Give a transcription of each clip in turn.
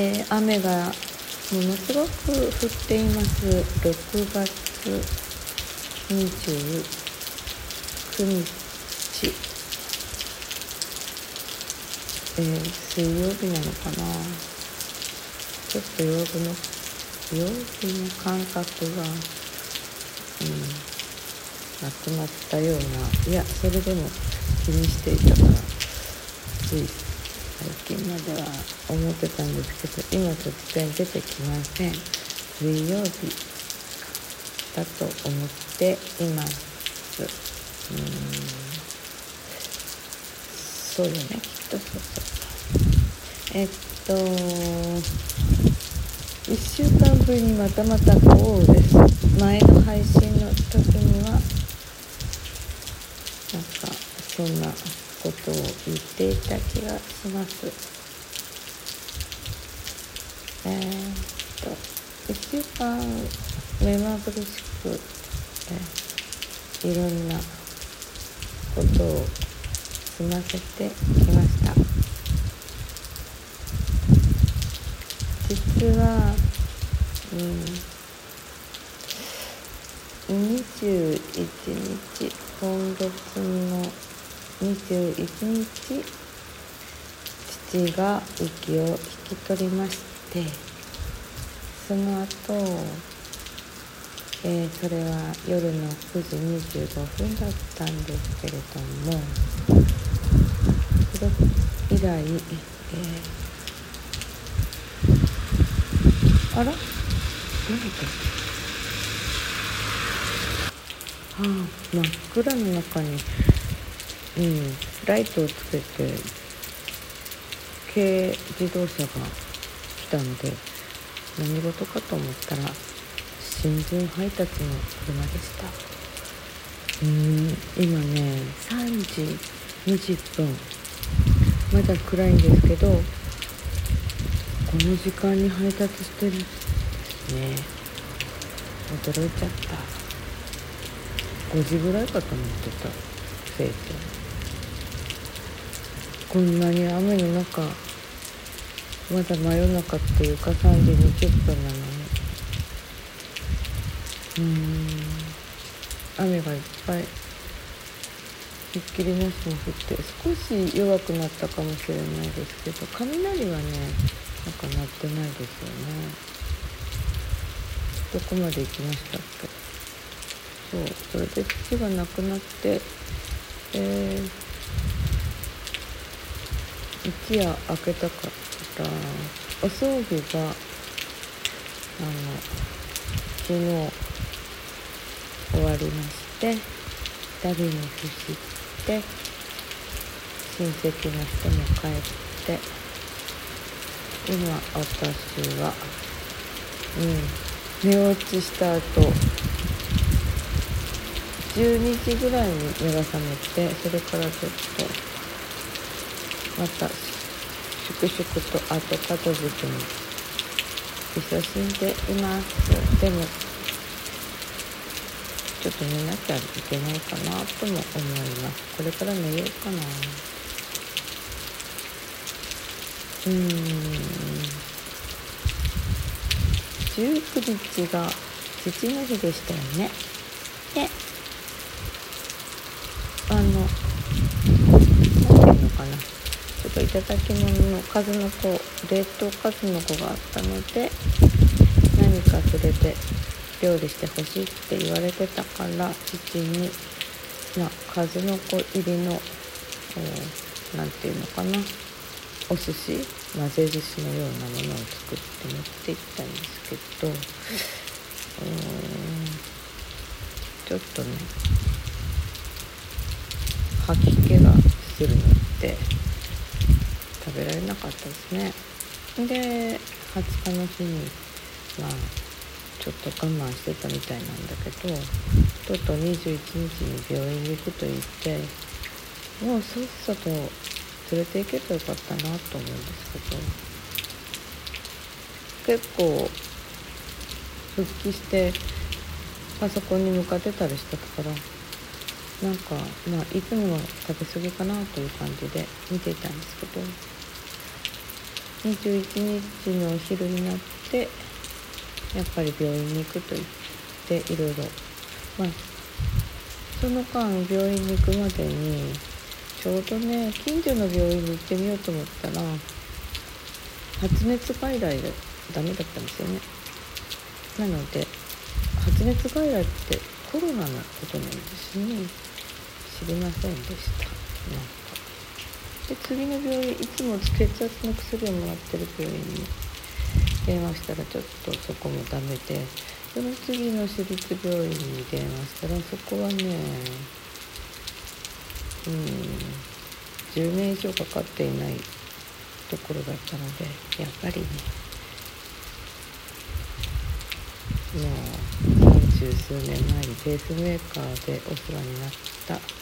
えー、雨がものすごく降っています。6月29日、えー、水曜日なのかな。ちょっと曜日の曜日の感覚が、うん、なくなったようないやそれでも気にしていたからつい最近までは思ってたんですけど今突然出てきません水曜日だと思っていますうんそうよねきっとそうそうえっと1週間ぶりにまたまた豪雨です。前の配信の時にはなんかそんなことを言っていた気がします。えー、っと1週間目まぐるしく、えいろんなことを済ませてきました。実はうん21日今月の21日父が息を引き取りましてその後、えー、それは夜の9時25分だったんですけれどもそれ以来、えー、あら？何だはあ真っ暗の中にうん、ライトをつけて軽自動車が来たので何事かと思ったら新聞配達の車でした。うん今ね3時20分。まだ暗いんですけどこの時間に配達してるんですね。驚いちゃった。5時ぐらいかと思ってた。せいぜいこんなに雨の中まだ真夜中っていうか3時20分なのに。うん。雨がいっぱい。ひっきりなしに降って少し弱くなったかもしれないですけど雷はねなんか鳴ってないですよね。どこまで行きましたっけ？そうそれで土がなくなってえー一夜明けたからお葬儀があの昨日終わりまして2人に伏して親戚の人も帰って今私はうん寝落ちした後12時ぐらいに目が覚めてそれからちょっとまた粛々と後片付けに勤しんでいますでもちょっと寝なきゃいけないかなとも思います。これから寝ようかな。うーん19日が父の日でしたよね。であの何ていうのかな。といただき物の数の子冷凍数の子があったので何かそれで料理してほしいって言われてたから父に、ま、数の子入りの何て言うのかなお寿司混ぜ寿司のようなものを作って持って行ったんですけどちょっとね吐き気がするので食べられなかったですね。で20日の日にまあちょっと我慢してたみたいなんだけどとうとう21日に病院に行くと言ってもうさっさと連れて行けばよかったなと思うんですけど結構復帰してパソコンに向かってたりしてたからなんかまあいつもの食べ過ぎかなという感じで見ていたんですけど21日のお昼になってやっぱり病院に行くと言っていろいろ。まあその間病院に行くまでにちょうどね近所の病院に行ってみようと思ったら発熱外来でダメだったんですよね。なので発熱外来ってコロナのことなんですね。知りませんでした。なんかで次の病院いつも血圧の薬をもらってる病院に電話したらちょっとそこもダメでその次の私立病院に電話したらそこはねうん10年以上かかっていないところだったのでやっぱりねもう三十数年前にペースメーカーでお世話になった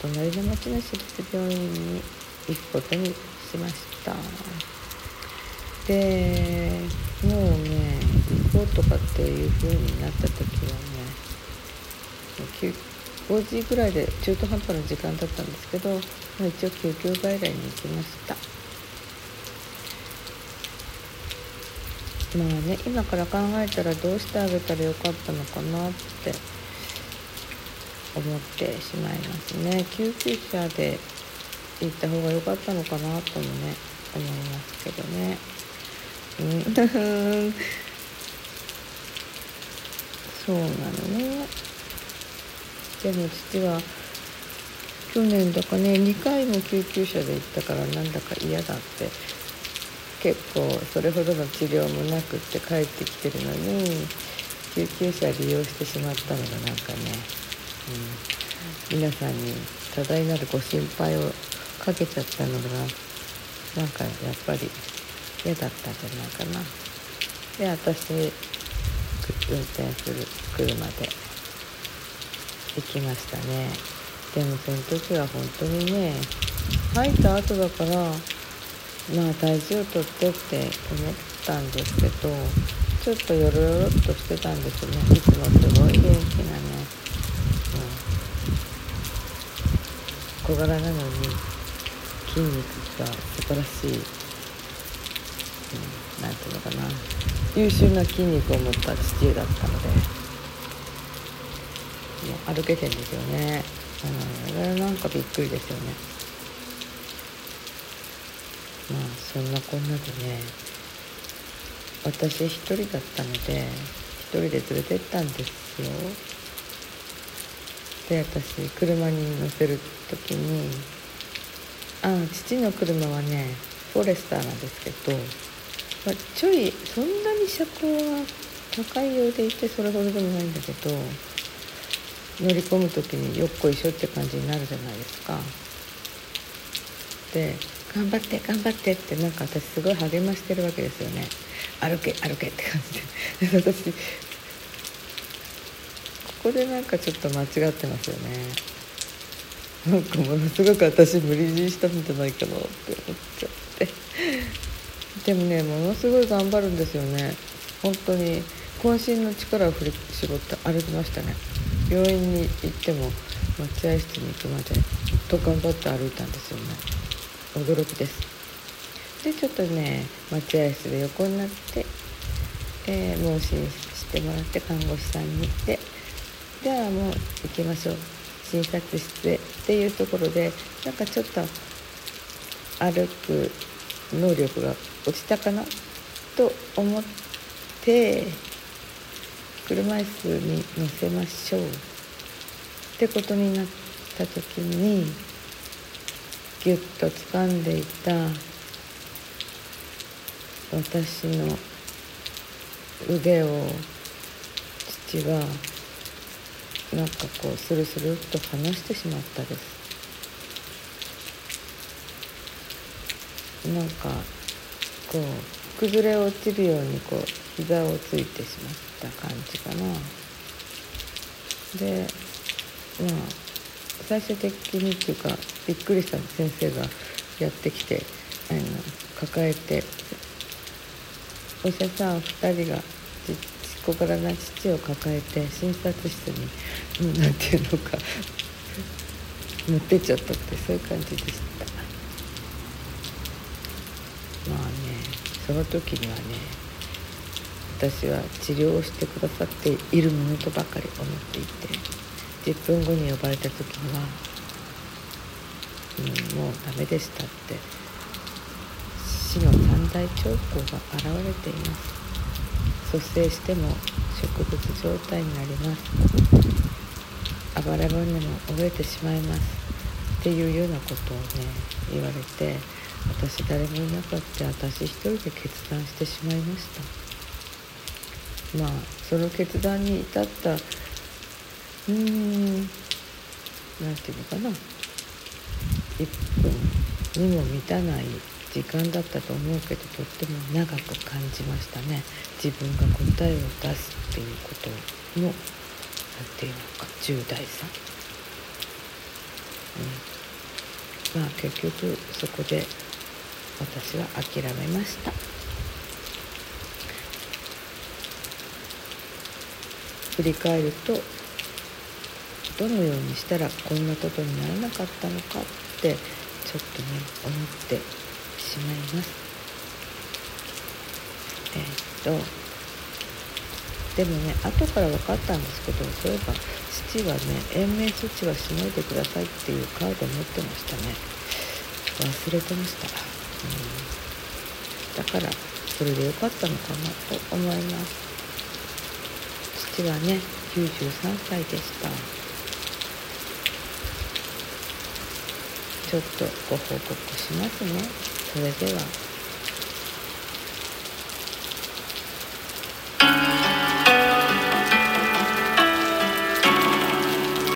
隣の町の私立病院に行くことにしました。でもうね行こうとかっていう風になった時はね5時ぐらいで中途半端な時間だったんですけど、まあ、一応救急外来に行きました。まあね今から考えたらどうしてあげたらよかったのかなって思ってしまいますね。救急車で行った方が良かったのかなともね思いますけどね。うん。そうなのね。でも父は去年だかね2回も救急車で行ったからなんだか嫌だって。結構それほどの治療もなくって帰ってきてるのに救急車利用してしまったのがなんかね、皆さんに多大なるご心配をかけちゃったのがなんかやっぱり嫌だったんじゃないかな。で私運転する車で行きましたね。でもその時は本当にね入った後だからまあ大事を取ってって思ったんですけどちょっとヨロヨロっとしてたんですね。いつもすごい元気なね、うん、小柄なのに筋肉が素晴らしい、うん、なんていうのかな優秀な筋肉を持った父だったのでもう歩けてんですよね。うん、れなんかびっくりですよね。まあそんなこんなでね私一人だったので一人で連れてったんですよ。で私車に乗せる時にあ父の車はねフォレスターなんですけど、まあ、ちょいそんなに車高は高いようでいてそれほどでもないんだけど乗り込む時によっこいしょって感じになるじゃないですか。で頑張って頑張ってってなんか私すごい励ましてるわけですよね歩け歩けって感じで私こでなんかちょっと間違ってますよね。なんかものすごく私無理強いしたんじゃないかなって思っちゃって。でもねものすごい頑張るんですよね。本当に渾身の力を振り絞って歩きましたね。病院に行っても待合室に行くまでずっと頑張って歩いたんですよね。驚きです。でちょっとね待合室で横になって、えー、問診してもらって看護師さんにでじゃあもう行きましょう。診察室へっていうところでなんかちょっと歩く能力が落ちたかな？と思って車椅子に乗せましょうってことになった時にぎゅっと掴んでいた私の腕を父はなんかこうスルスルっと離してしまったです。なんかこう崩れ落ちるようにこう膝をついてしまった感じかな。でまあ最終的にっていうかびっくりした先生がやってきてあの抱えてお医者さん2人が小柄な父を抱えて診察室に何ていうのか 持ってっちゃったってそういう感じでした。まあねその時にはね私は治療をしてくださっているものとばかり思っていて10分後に呼ばれた時には「うん、もうダメでした」って死の三大兆候が現れています。蘇生しても植物状態になります。暴れ骨も折れてしまいます。っていうようなことをね言われて私誰もいなかった私一人で決断してしまいました。まあその決断に至ったうーん何て言うのかな。1分にも満たない時間だったと思うけどとっても長く感じましたね。自分が答えを出すっていうことの何て言うのか重大さ、うん、まあ結局そこで私は諦めました。振り返るとどのようにしたらこんなことにならなかったのかってちょっとね思ってまいます。えー、っとでもね後から分かったんですけどそういえば父はね延命措置はしないでくださいっていうカードを持ってましたね。忘れてました。だからそれでよかったのかなと思います。父はね93歳でした。ちょっとご報告しますね。それでは